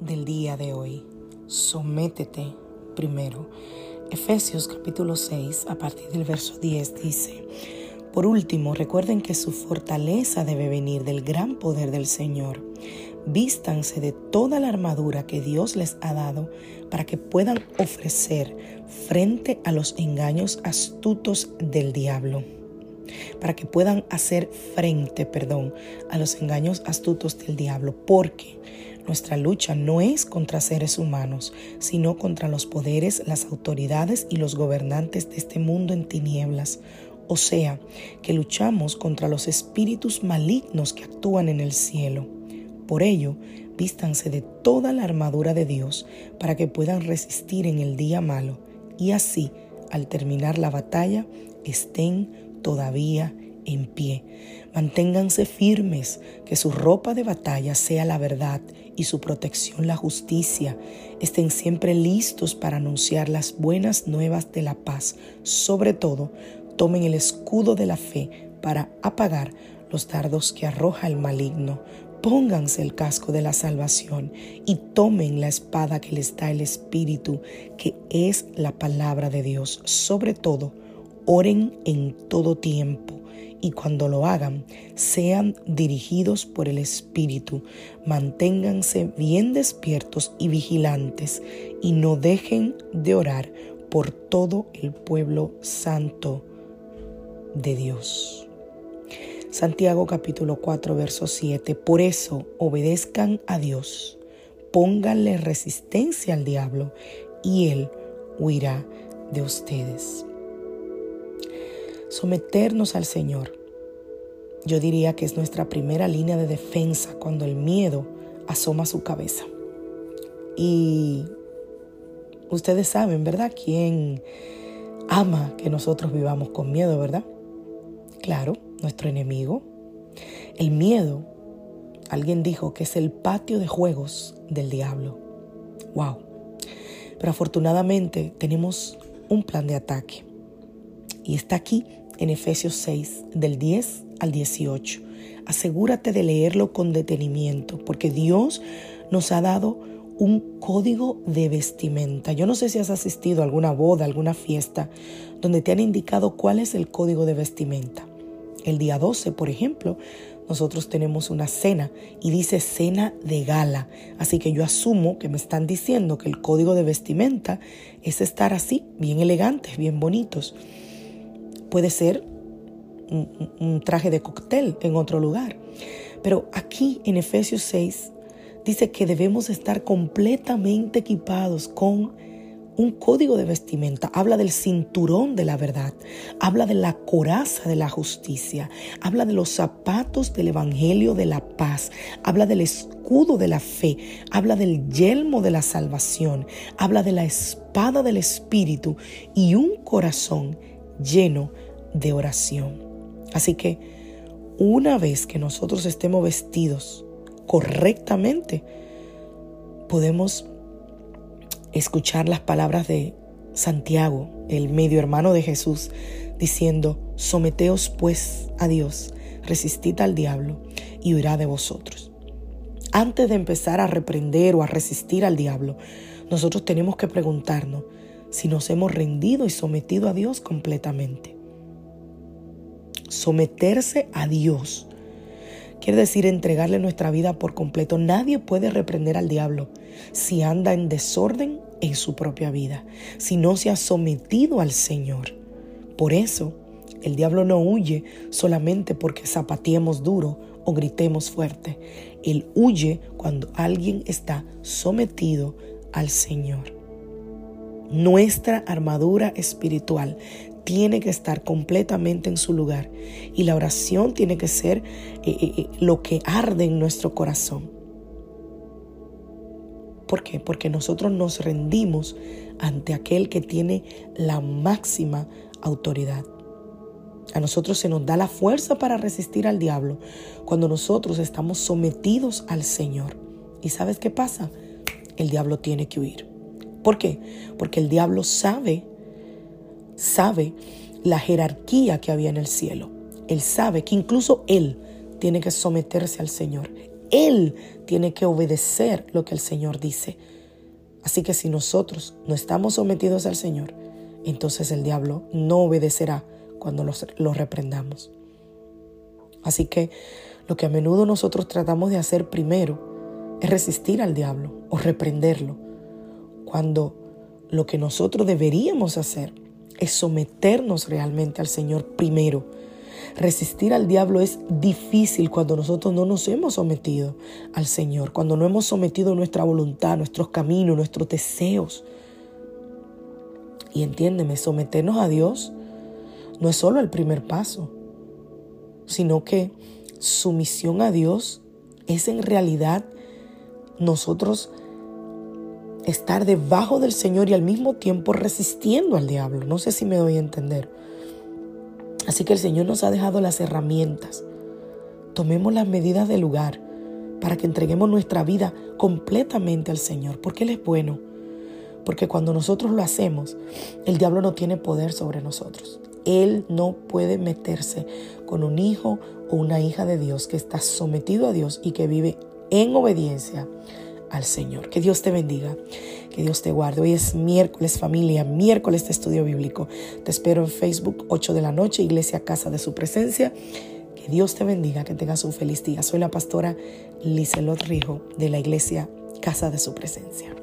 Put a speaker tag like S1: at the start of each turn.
S1: Del día de hoy. Sométete primero. Efesios capítulo 6 a partir del verso 10 dice, por último, recuerden que su fortaleza debe venir del gran poder del Señor. Vístanse de toda la armadura que Dios les ha dado para que puedan ofrecer frente a los engaños astutos del diablo para que puedan hacer frente, perdón, a los engaños astutos del diablo, porque nuestra lucha no es contra seres humanos, sino contra los poderes, las autoridades y los gobernantes de este mundo en tinieblas. O sea, que luchamos contra los espíritus malignos que actúan en el cielo. Por ello, vístanse de toda la armadura de Dios para que puedan resistir en el día malo y así, al terminar la batalla, estén todavía en pie. Manténganse firmes, que su ropa de batalla sea la verdad y su protección la justicia. Estén siempre listos para anunciar las buenas nuevas de la paz. Sobre todo, tomen el escudo de la fe para apagar los dardos que arroja el maligno. Pónganse el casco de la salvación y tomen la espada que les da el Espíritu, que es la palabra de Dios. Sobre todo, oren en todo tiempo y cuando lo hagan, sean dirigidos por el Espíritu. Manténganse bien despiertos y vigilantes y no dejen de orar por todo el pueblo santo de Dios. Santiago capítulo 4, verso 7. Por eso obedezcan a Dios, pónganle resistencia al diablo y él huirá de ustedes someternos al Señor. Yo diría que es nuestra primera línea de defensa cuando el miedo asoma su cabeza. Y ustedes saben, ¿verdad? ¿Quién ama que nosotros vivamos con miedo, verdad? Claro, nuestro enemigo. El miedo, alguien dijo que es el patio de juegos del diablo. ¡Wow! Pero afortunadamente tenemos un plan de ataque. Y está aquí en Efesios 6, del 10 al 18. Asegúrate de leerlo con detenimiento, porque Dios nos ha dado un código de vestimenta. Yo no sé si has asistido a alguna boda, alguna fiesta, donde te han indicado cuál es el código de vestimenta. El día 12, por ejemplo, nosotros tenemos una cena y dice cena de gala. Así que yo asumo que me están diciendo que el código de vestimenta es estar así, bien elegantes, bien bonitos. Puede ser un, traje de cóctel en otro lugar. Pero aquí en Efesios 6 dice que debemos estar completamente equipados con un código de vestimenta, habla del cinturón de la verdad, habla de la coraza de la justicia, habla de los zapatos del evangelio de la paz, habla del escudo de la fe, habla del yelmo de la salvación, habla de la espada del espíritu y un corazón lleno de oración. Así que una vez que nosotros estemos vestidos correctamente, podemos escuchar las palabras de Santiago, el medio hermano de Jesús, diciendo, someteos pues a Dios, resistid al diablo y huirá de vosotros. Antes de empezar a reprender o a resistir al diablo, nosotros tenemos que preguntarnos si nos hemos rendido y sometido a Dios completamente. Someterse a Dios quiere decir entregarle nuestra vida por completo. Nadie puede reprender al diablo si anda en desorden en su propia vida, si no se ha sometido al Señor. Por eso, el diablo no huye solamente porque zapateemos duro o gritemos fuerte. Él huye cuando alguien está sometido al Señor. Nuestra armadura espiritual tiene que estar completamente en su lugar y la oración tiene que ser eh, eh, eh, lo que arde en nuestro corazón. ¿Por qué? Porque nosotros nos rendimos ante aquel que tiene la máxima autoridad. A nosotros se nos da la fuerza para resistir al diablo cuando nosotros estamos sometidos al Señor. ¿Y sabes qué pasa? El diablo tiene que huir. ¿Por qué? Porque el diablo sabe, sabe la jerarquía que había en el cielo. Él sabe que incluso él tiene que someterse al Señor. Él tiene que obedecer lo que el Señor dice. Así que si nosotros no estamos sometidos al Señor, entonces el diablo no obedecerá cuando lo reprendamos. Así que lo que a menudo nosotros tratamos de hacer primero es resistir al diablo o reprenderlo, cuando lo que nosotros deberíamos hacer es someternos realmente al Señor primero. Resistir al diablo es difícil cuando nosotros no nos hemos sometido al Señor, cuando no hemos sometido nuestra voluntad, nuestros caminos, nuestros deseos. Y entiéndeme, someternos a Dios no es solo el primer paso, sino que sumisión a Dios es en realidad nosotros estar debajo del Señor y al mismo tiempo resistiendo al diablo. No sé si me doy a entender. Así que el Señor nos ha dejado las herramientas. Tomemos las medidas del lugar para que entreguemos nuestra vida completamente al Señor, porque Él es bueno. Porque cuando nosotros lo hacemos, el diablo no tiene poder sobre nosotros. Él no puede meterse con un hijo o una hija de Dios que está sometido a Dios y que vive en obediencia al Señor. Que Dios te bendiga, que Dios te guarde. Hoy es miércoles familia, miércoles de estudio bíblico. Te espero en Facebook 8 de la noche, Iglesia Casa de Su Presencia. Que Dios te bendiga, que tengas un feliz día. Soy la pastora Lizelot Rijo de la Iglesia Casa de Su Presencia.